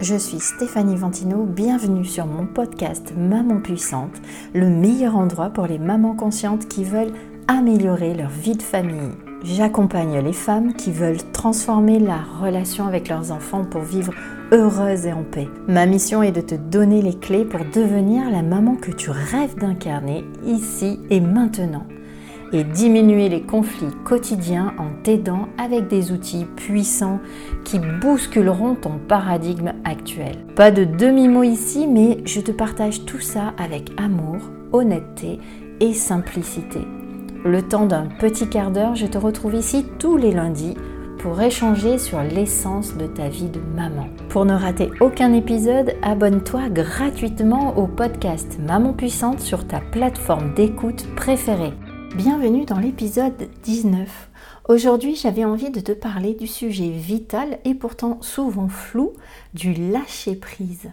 je suis Stéphanie Ventino, bienvenue sur mon podcast Maman Puissante, le meilleur endroit pour les mamans conscientes qui veulent améliorer leur vie de famille. J'accompagne les femmes qui veulent transformer la relation avec leurs enfants pour vivre heureuses et en paix. Ma mission est de te donner les clés pour devenir la maman que tu rêves d'incarner ici et maintenant et diminuer les conflits quotidiens en t'aidant avec des outils puissants qui bousculeront ton paradigme actuel. Pas de demi-mot ici, mais je te partage tout ça avec amour, honnêteté et simplicité. Le temps d'un petit quart d'heure, je te retrouve ici tous les lundis pour échanger sur l'essence de ta vie de maman. Pour ne rater aucun épisode, abonne-toi gratuitement au podcast Maman Puissante sur ta plateforme d'écoute préférée. Bienvenue dans l'épisode 19. Aujourd'hui, j'avais envie de te parler du sujet vital et pourtant souvent flou du lâcher-prise.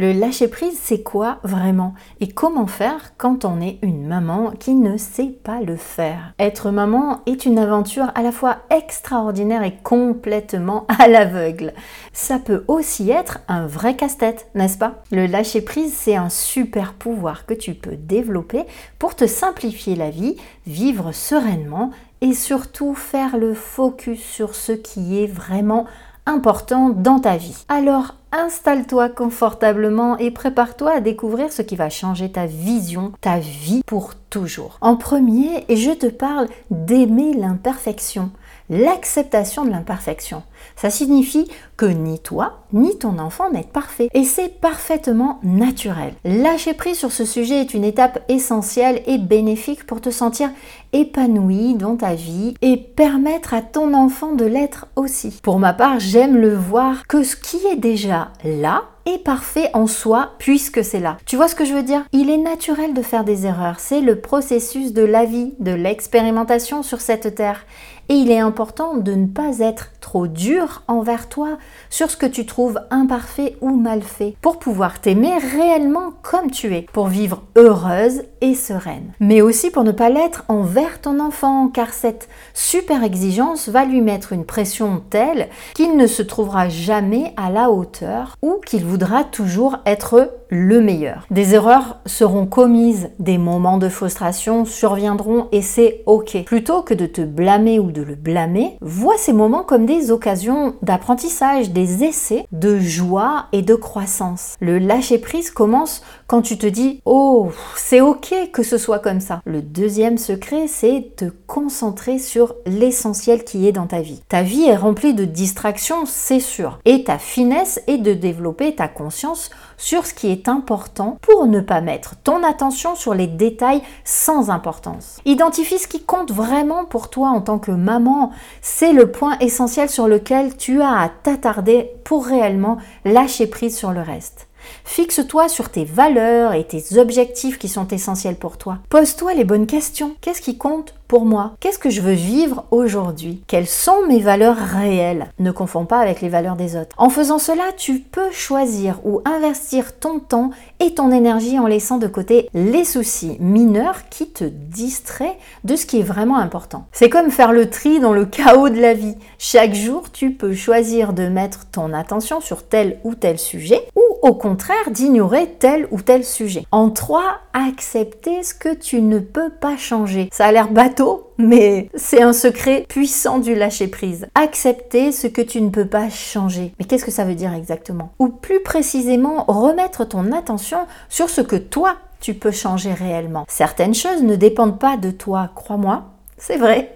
Le lâcher-prise, c'est quoi vraiment? Et comment faire quand on est une maman qui ne sait pas le faire? Être maman est une aventure à la fois extraordinaire et complètement à l'aveugle. Ça peut aussi être un vrai casse-tête, n'est-ce pas? Le lâcher-prise, c'est un super pouvoir que tu peux développer pour te simplifier la vie, vivre sereinement et surtout faire le focus sur ce qui est vraiment important dans ta vie. Alors installe-toi confortablement et prépare-toi à découvrir ce qui va changer ta vision, ta vie pour toujours. En premier, je te parle d'aimer l'imperfection l'acceptation de l'imperfection. Ça signifie que ni toi, ni ton enfant n'êtes parfait. Et c'est parfaitement naturel. Lâcher prise sur ce sujet est une étape essentielle et bénéfique pour te sentir épanoui dans ta vie et permettre à ton enfant de l'être aussi. Pour ma part, j'aime le voir que ce qui est déjà là, est parfait en soi puisque c'est là. Tu vois ce que je veux dire? Il est naturel de faire des erreurs. C'est le processus de la vie, de l'expérimentation sur cette terre. Et il est important de ne pas être trop dur envers toi sur ce que tu trouves imparfait ou mal fait, pour pouvoir t'aimer réellement comme tu es, pour vivre heureuse et sereine. Mais aussi pour ne pas l'être envers ton enfant, car cette super exigence va lui mettre une pression telle qu'il ne se trouvera jamais à la hauteur ou qu'il voudra toujours être le meilleur. Des erreurs seront commises, des moments de frustration surviendront et c'est ok. Plutôt que de te blâmer ou de le blâmer, vois ces moments comme des occasions d'apprentissage, des essais de joie et de croissance. Le lâcher prise commence quand tu te dis Oh, c'est ok que ce soit comme ça. Le deuxième secret, c'est te concentrer sur l'essentiel qui est dans ta vie. Ta vie est remplie de distractions, c'est sûr. Et ta finesse est de développer ta conscience sur ce qui est important pour ne pas mettre ton attention sur les détails sans importance. Identifie ce qui compte vraiment pour toi en tant que maman. C'est le point essentiel sur lequel tu as à t'attarder pour réellement lâcher prise sur le reste. Fixe-toi sur tes valeurs et tes objectifs qui sont essentiels pour toi. Pose-toi les bonnes questions. Qu'est-ce qui compte pour moi? Qu'est-ce que je veux vivre aujourd'hui? Quelles sont mes valeurs réelles? Ne confonds pas avec les valeurs des autres. En faisant cela, tu peux choisir ou investir ton temps et ton énergie en laissant de côté les soucis mineurs qui te distraient de ce qui est vraiment important. C'est comme faire le tri dans le chaos de la vie. Chaque jour, tu peux choisir de mettre ton attention sur tel ou tel sujet ou au contraire d'ignorer tel ou tel sujet. En trois, accepter ce que tu ne peux pas changer. Ça a l'air bateau, mais c'est un secret puissant du lâcher-prise. Accepter ce que tu ne peux pas changer. Mais qu'est-ce que ça veut dire exactement? Ou plus précisément, remettre ton attention sur ce que toi, tu peux changer réellement. Certaines choses ne dépendent pas de toi, crois-moi, c'est vrai.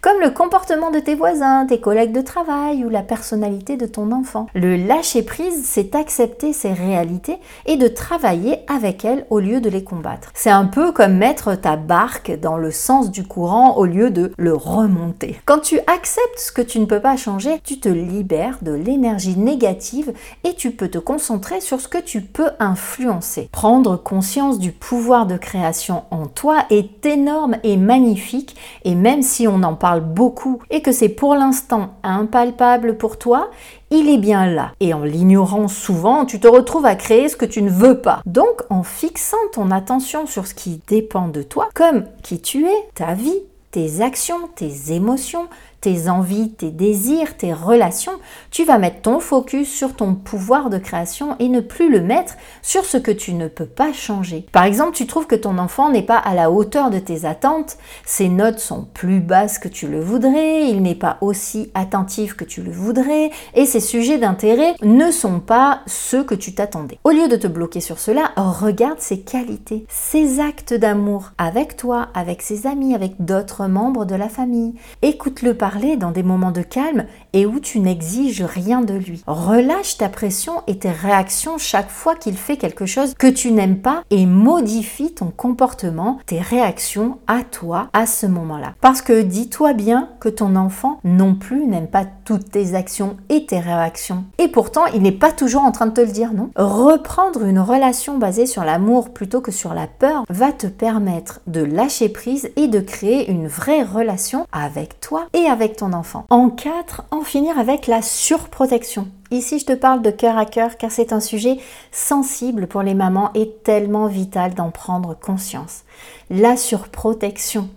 Comme le comportement de tes voisins, tes collègues de travail ou la personnalité de ton enfant. Le lâcher prise, c'est accepter ces réalités et de travailler avec elles au lieu de les combattre. C'est un peu comme mettre ta barque dans le sens du courant au lieu de le remonter. Quand tu acceptes ce que tu ne peux pas changer, tu te libères de l'énergie négative et tu peux te concentrer sur ce que tu peux influencer. Prendre conscience du pouvoir de création en toi est énorme et magnifique et même si on en parle beaucoup et que c'est pour l'instant impalpable pour toi, il est bien là. Et en l'ignorant souvent, tu te retrouves à créer ce que tu ne veux pas. Donc en fixant ton attention sur ce qui dépend de toi, comme qui tu es, ta vie, tes actions, tes émotions, tes envies, tes désirs, tes relations, tu vas mettre ton focus sur ton pouvoir de création et ne plus le mettre sur ce que tu ne peux pas changer. Par exemple, tu trouves que ton enfant n'est pas à la hauteur de tes attentes, ses notes sont plus basses que tu le voudrais, il n'est pas aussi attentif que tu le voudrais et ses sujets d'intérêt ne sont pas ceux que tu t'attendais. Au lieu de te bloquer sur cela, regarde ses qualités, ses actes d'amour avec toi, avec ses amis, avec d'autres membres de la famille. Écoute-le parler dans des moments de calme et où tu n'exiges rien de lui. Relâche ta pression et tes réactions chaque fois qu'il fait quelque chose que tu n'aimes pas et modifie ton comportement, tes réactions à toi à ce moment-là. Parce que dis-toi bien que ton enfant non plus n'aime pas toutes tes actions et tes réactions. Et pourtant, il n'est pas toujours en train de te le dire, non? Reprendre une relation basée sur l'amour plutôt que sur la peur va te permettre de lâcher prise et de créer une vraie relation avec toi et avec ton enfant. En 4, en finir avec la surprotection. Ici, je te parle de cœur à cœur car c'est un sujet sensible pour les mamans et tellement vital d'en prendre conscience. La surprotection.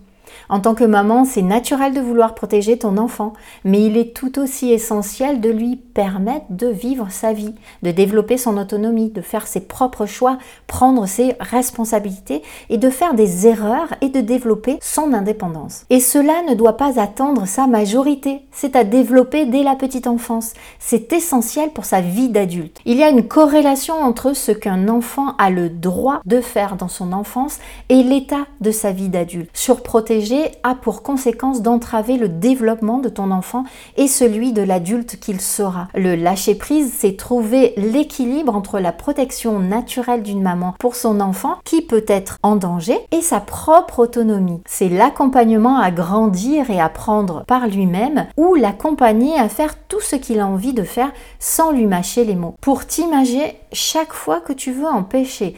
En tant que maman, c'est naturel de vouloir protéger ton enfant, mais il est tout aussi essentiel de lui permettre de vivre sa vie, de développer son autonomie, de faire ses propres choix, prendre ses responsabilités et de faire des erreurs et de développer son indépendance. Et cela ne doit pas attendre sa majorité, c'est à développer dès la petite enfance. C'est essentiel pour sa vie d'adulte. Il y a une corrélation entre ce qu'un enfant a le droit de faire dans son enfance et l'état de sa vie d'adulte. Surprotéger a pour conséquence d'entraver le développement de ton enfant et celui de l'adulte qu'il sera. Le lâcher-prise, c'est trouver l'équilibre entre la protection naturelle d'une maman pour son enfant qui peut être en danger et sa propre autonomie. C'est l'accompagnement à grandir et apprendre par lui-même ou l'accompagner à faire tout ce qu'il a envie de faire sans lui mâcher les mots. Pour t'imager, chaque fois que tu veux empêcher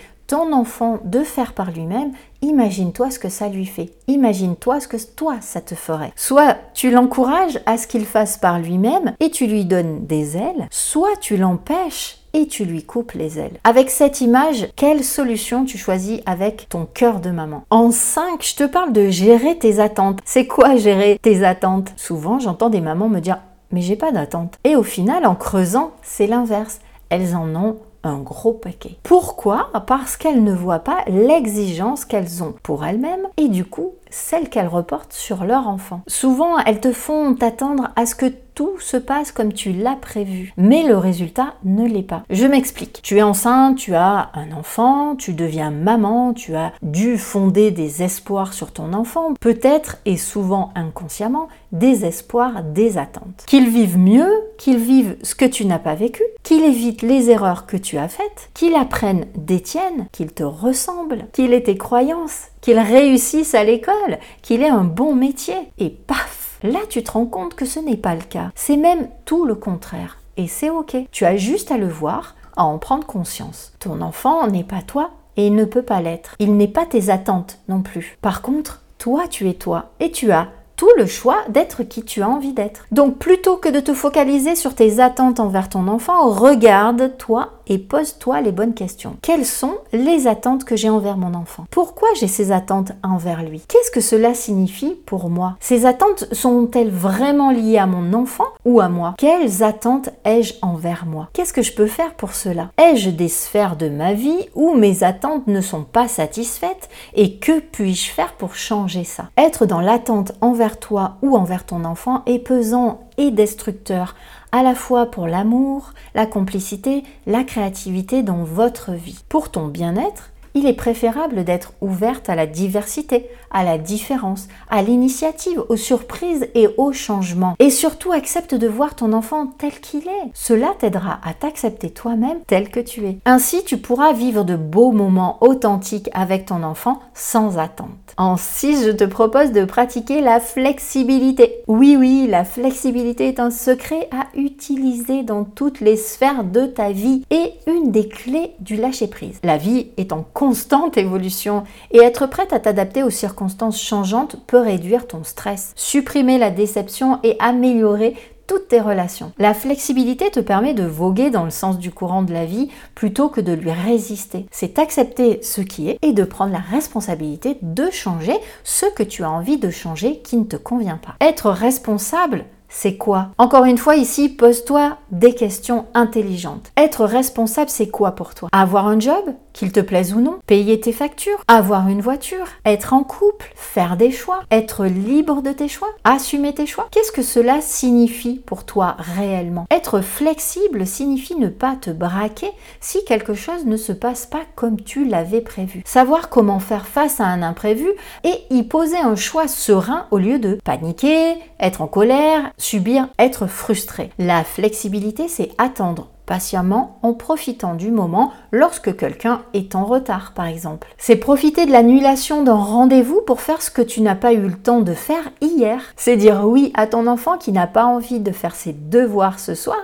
enfant de faire par lui-même, imagine-toi ce que ça lui fait. Imagine-toi ce que toi, ça te ferait. Soit tu l'encourages à ce qu'il fasse par lui-même et tu lui donnes des ailes, soit tu l'empêches et tu lui coupes les ailes. Avec cette image, quelle solution tu choisis avec ton cœur de maman? En 5, je te parle de gérer tes attentes. C'est quoi gérer tes attentes? Souvent, j'entends des mamans me dire mais j'ai pas d'attente. Et au final, en creusant, c'est l'inverse. Elles en ont un gros paquet. Pourquoi? Parce qu'elles ne voient pas l'exigence qu'elles ont pour elles-mêmes et du coup celle qu'elles reportent sur leur enfant. Souvent, elles te font t'attendre à ce que tout se passe comme tu l'as prévu, mais le résultat ne l'est pas. Je m'explique. Tu es enceinte, tu as un enfant, tu deviens maman, tu as dû fonder des espoirs sur ton enfant, peut-être et souvent inconsciemment, des espoirs, des attentes. Qu'il vive mieux, qu'il vive ce que tu n'as pas vécu, qu'il évite les erreurs que tu as faites, qu'il apprenne des tiennes, qu'il te ressemble, qu'il ait tes croyances, qu'il réussisse à l'école, qu'il ait un bon métier. Et paf, là tu te rends compte que ce n'est pas le cas. C'est même tout le contraire. Et c'est ok. Tu as juste à le voir, à en prendre conscience. Ton enfant n'est pas toi et il ne peut pas l'être. Il n'est pas tes attentes non plus. Par contre, toi tu es toi et tu as tout le choix d'être qui tu as envie d'être. Donc plutôt que de te focaliser sur tes attentes envers ton enfant, regarde-toi et pose-toi les bonnes questions. Quelles sont les attentes que j'ai envers mon enfant? Pourquoi j'ai ces attentes envers lui? Qu'est-ce que cela signifie pour moi? Ces attentes sont-elles vraiment liées à mon enfant ou à moi? Quelles attentes ai-je envers moi? Qu'est-ce que je peux faire pour cela? Ai-je des sphères de ma vie où mes attentes ne sont pas satisfaites et que puis-je faire pour changer ça? Être dans l'attente envers toi ou envers ton enfant est pesant et destructeur à la fois pour l'amour, la complicité, la créativité dans votre vie. Pour ton bien-être, il est préférable d'être ouverte à la diversité, à la différence, à l'initiative, aux surprises et aux changements. Et surtout, accepte de voir ton enfant tel qu'il est. Cela t'aidera à t'accepter toi-même tel que tu es. Ainsi, tu pourras vivre de beaux moments authentiques avec ton enfant sans attente. En 6, je te propose de pratiquer la flexibilité. Oui, oui, la flexibilité est un secret à utiliser dans toutes les sphères de ta vie et une des clés du lâcher-prise. La vie est en constante évolution et être prête à t'adapter aux circonstances changeantes peut réduire ton stress, supprimer la déception et améliorer toutes tes relations. La flexibilité te permet de voguer dans le sens du courant de la vie plutôt que de lui résister. C'est accepter ce qui est et de prendre la responsabilité de changer ce que tu as envie de changer qui ne te convient pas. Être responsable, c'est quoi? Encore une fois, ici, pose-toi des questions intelligentes. Être responsable, c'est quoi pour toi? Avoir un job qu'il te plaise ou non, payer tes factures, avoir une voiture, être en couple, faire des choix, être libre de tes choix, assumer tes choix? Qu'est-ce que cela signifie pour toi réellement? Être flexible signifie ne pas te braquer si quelque chose ne se passe pas comme tu l'avais prévu. Savoir comment faire face à un imprévu et y poser un choix serein au lieu de paniquer, être en colère, subir, être frustré. La flexibilité, c'est attendre patiemment en profitant du moment lorsque quelqu'un est en retard par exemple. C'est profiter de l'annulation d'un rendez-vous pour faire ce que tu n'as pas eu le temps de faire hier. C'est dire oui à ton enfant qui n'a pas envie de faire ses devoirs ce soir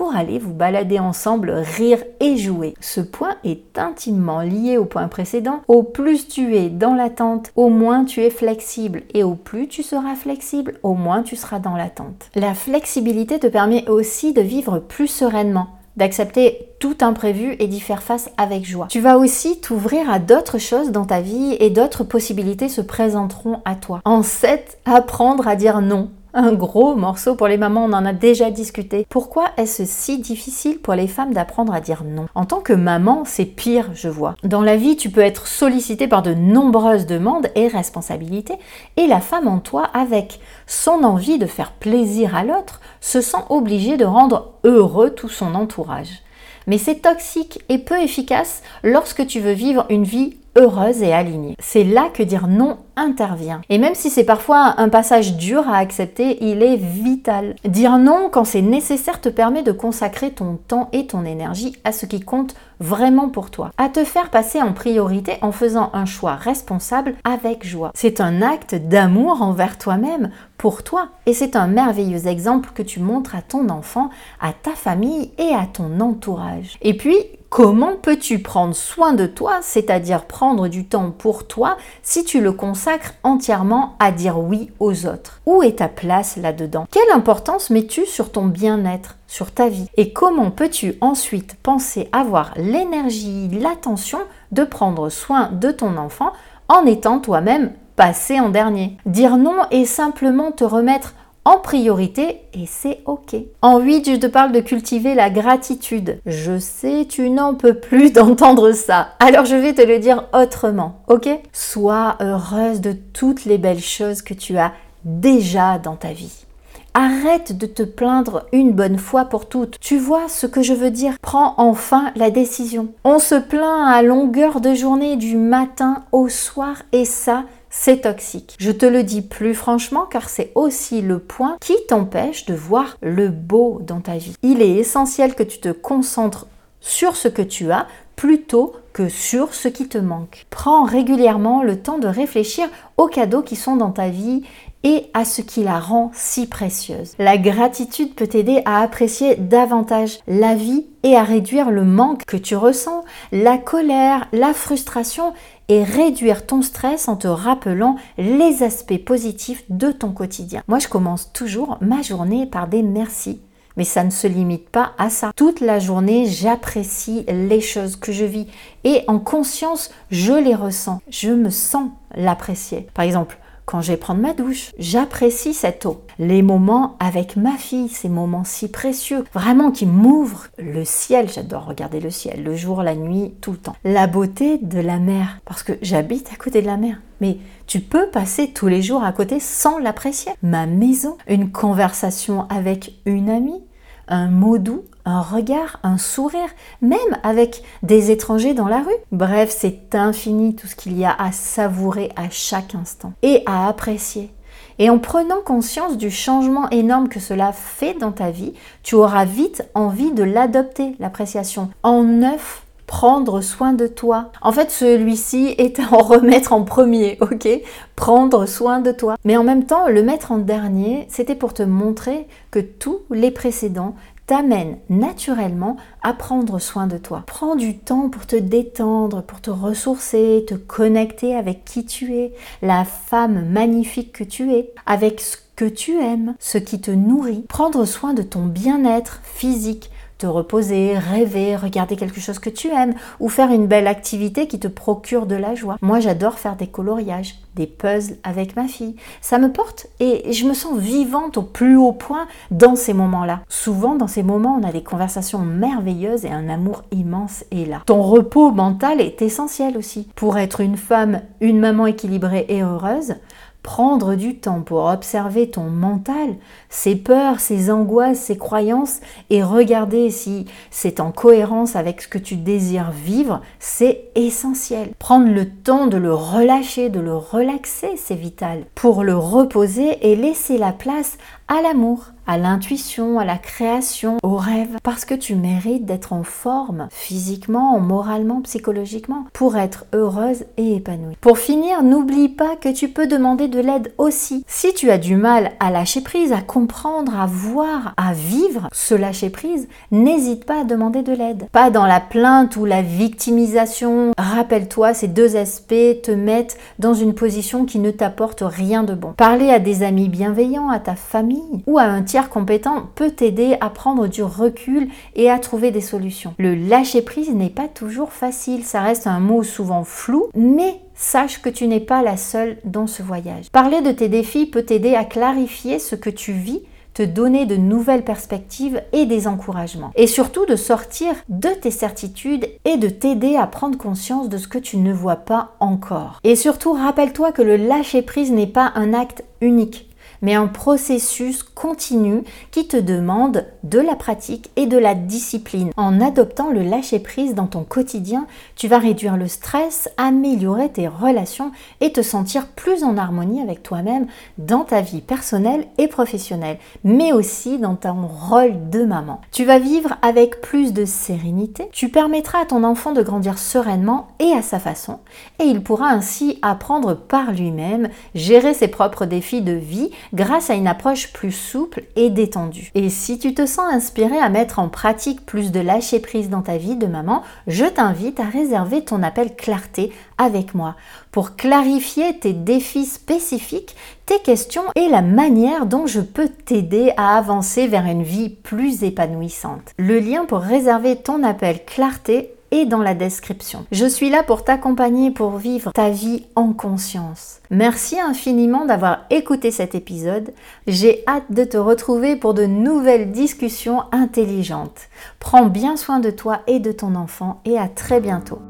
pour aller vous balader ensemble, rire et jouer. Ce point est intimement lié au point précédent. Au plus tu es dans l'attente, au moins tu es flexible. Et au plus tu seras flexible, au moins tu seras dans l'attente. La flexibilité te permet aussi de vivre plus sereinement d'accepter tout imprévu et d'y faire face avec joie. Tu vas aussi t'ouvrir à d'autres choses dans ta vie et d'autres possibilités se présenteront à toi. En 7, apprendre à dire non un gros morceau pour les mamans, on en a déjà discuté. Pourquoi est-ce si difficile pour les femmes d'apprendre à dire non? En tant que maman, c'est pire, je vois. Dans la vie, tu peux être sollicité par de nombreuses demandes et responsabilités, et la femme en toi, avec son envie de faire plaisir à l'autre, se sent obligée de rendre heureux tout son entourage. Mais c'est toxique et peu efficace lorsque tu veux vivre une vie heureuse et alignée. C'est là que dire non intervient. Et même si c'est parfois un passage dur à accepter, il est vital. Dire non quand c'est nécessaire te permet de consacrer ton temps et ton énergie à ce qui compte vraiment pour toi, à te faire passer en priorité en faisant un choix responsable avec joie. C'est un acte d'amour envers toi-même, pour toi, et c'est un merveilleux exemple que tu montres à ton enfant, à ta famille et à ton entourage. Et puis, Comment peux-tu prendre soin de toi, c'est-à-dire prendre du temps pour toi, si tu le consacres entièrement à dire oui aux autres? Où est ta place là-dedans? Quelle importance mets-tu sur ton bien-être, sur ta vie? Et comment peux-tu ensuite penser avoir l'énergie, l'attention de prendre soin de ton enfant en étant toi-même passé en dernier? Dire non est simplement te remettre en priorité et c'est ok. En 8, je te parle de cultiver la gratitude. Je sais, tu n'en peux plus d'entendre ça. Alors je vais te le dire autrement, ok? Sois heureuse de toutes les belles choses que tu as déjà dans ta vie. Arrête de te plaindre une bonne fois pour toutes. Tu vois ce que je veux dire? Prends enfin la décision. On se plaint à longueur de journée du matin au soir et ça, c'est toxique. Je te le dis plus franchement car c'est aussi le point qui t'empêche de voir le beau dans ta vie. Il est essentiel que tu te concentres sur ce que tu as plutôt que sur ce qui te manque. Prends régulièrement le temps de réfléchir aux cadeaux qui sont dans ta vie et à ce qui la rend si précieuse. La gratitude peut t'aider à apprécier davantage la vie et à réduire le manque que tu ressens, la colère, la frustration réduire ton stress en te rappelant les aspects positifs de ton quotidien. Moi, je commence toujours ma journée par des merci. Mais ça ne se limite pas à ça. Toute la journée, j'apprécie les choses que je vis et en conscience, je les ressens. Je me sens l'apprécier. Par exemple, quand je vais prendre ma douche. J'apprécie cette eau. Les moments avec ma fille, ces moments si précieux, vraiment qui m'ouvrent le ciel. J'adore regarder le ciel, le jour, la nuit, tout le temps. La beauté de la mer, parce que j'habite à côté de la mer. Mais tu peux passer tous les jours à côté sans l'apprécier. Ma maison, une conversation avec une amie, un mot doux, un regard, un sourire, même avec des étrangers dans la rue. Bref, c'est infini tout ce qu'il y a à savourer à chaque instant et à apprécier. Et en prenant conscience du changement énorme que cela fait dans ta vie, tu auras vite envie de l'adopter, l'appréciation. En neuf, prendre soin de toi. En fait, celui-ci est à en remettre en premier, ok? Prendre soin de toi. Mais en même temps, le mettre en dernier, c'était pour te montrer que tous les précédents t'amène naturellement à prendre soin de toi. Prends du temps pour te détendre, pour te ressourcer, te connecter avec qui tu es, la femme magnifique que tu es, avec ce que tu aimes, ce qui te nourrit, prendre soin de ton bien-être physique, te reposer, rêver, regarder quelque chose que tu aimes ou faire une belle activité qui te procure de la joie. Moi, j'adore faire des coloriages, des puzzles avec ma fille. Ça me porte et je me sens vivante au plus haut point dans ces moments-là. Souvent, dans ces moments, on a des conversations merveilleuses et un amour immense est là. Ton repos mental est essentiel aussi. Pour être une femme, une maman équilibrée et heureuse, prendre du temps pour observer ton mental, ses peurs, ses angoisses, ses croyances et regarder si c'est en cohérence avec ce que tu désires vivre, c'est essentiel. Prendre le temps de le relâcher, de le relaxer, c'est vital. Pour le reposer et laisser la place à l'amour, à l'intuition, à la création, au rêve, parce que tu mérites d'être en forme, physiquement, moralement, psychologiquement, pour être heureuse et épanouie. Pour finir, n'oublie pas que tu peux demander de l'aide aussi. Si tu as du mal à lâcher prise, à comprendre, à voir, à vivre ce lâcher prise, n'hésite pas à demander de l'aide. Pas dans la plainte ou la victimisation. Rappelle-toi, ces deux aspects te mettent dans une position qui ne t'apporte rien de bon. Parler à des amis bienveillants, à ta famille, ou à un tiers compétent peut t'aider à prendre du recul et à trouver des solutions. Le lâcher prise n'est pas toujours facile, ça reste un mot souvent flou, mais sache que tu n'es pas la seule dans ce voyage. Parler de tes défis peut t'aider à clarifier ce que tu vis te donner de nouvelles perspectives et des encouragements. Et surtout de sortir de tes certitudes et de t'aider à prendre conscience de ce que tu ne vois pas encore. Et surtout, rappelle-toi que le lâcher prise n'est pas un acte unique mais un processus continu qui te demande de la pratique et de la discipline. En adoptant le lâcher-prise dans ton quotidien, tu vas réduire le stress, améliorer tes relations et te sentir plus en harmonie avec toi-même dans ta vie personnelle et professionnelle, mais aussi dans ton rôle de maman. Tu vas vivre avec plus de sérénité, tu permettras à ton enfant de grandir sereinement et à sa façon, et il pourra ainsi apprendre par lui-même, gérer ses propres défis de vie grâce à une approche plus souple et détendue. Et si tu te sens inspiré à mettre en pratique plus de lâcher prise dans ta vie de maman, je t'invite à réserver ton appel clarté avec moi pour clarifier tes défis spécifiques, tes questions et la manière dont je peux t'aider à avancer vers une vie plus épanouissante. Le lien pour réserver ton appel clarté et dans la description. Je suis là pour t'accompagner pour vivre ta vie en conscience. Merci infiniment d'avoir écouté cet épisode. J'ai hâte de te retrouver pour de nouvelles discussions intelligentes. Prends bien soin de toi et de ton enfant et à très bientôt.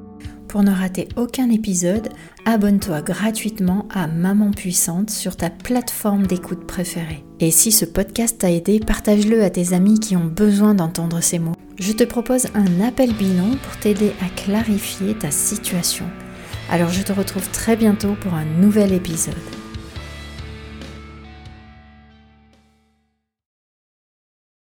Pour ne rater aucun épisode, abonne-toi gratuitement à Maman Puissante sur ta plateforme d'écoute préférée. Et si ce podcast t'a aidé, partage-le à tes amis qui ont besoin d'entendre ces mots. Je te propose un appel bilan pour t'aider à clarifier ta situation. Alors je te retrouve très bientôt pour un nouvel épisode.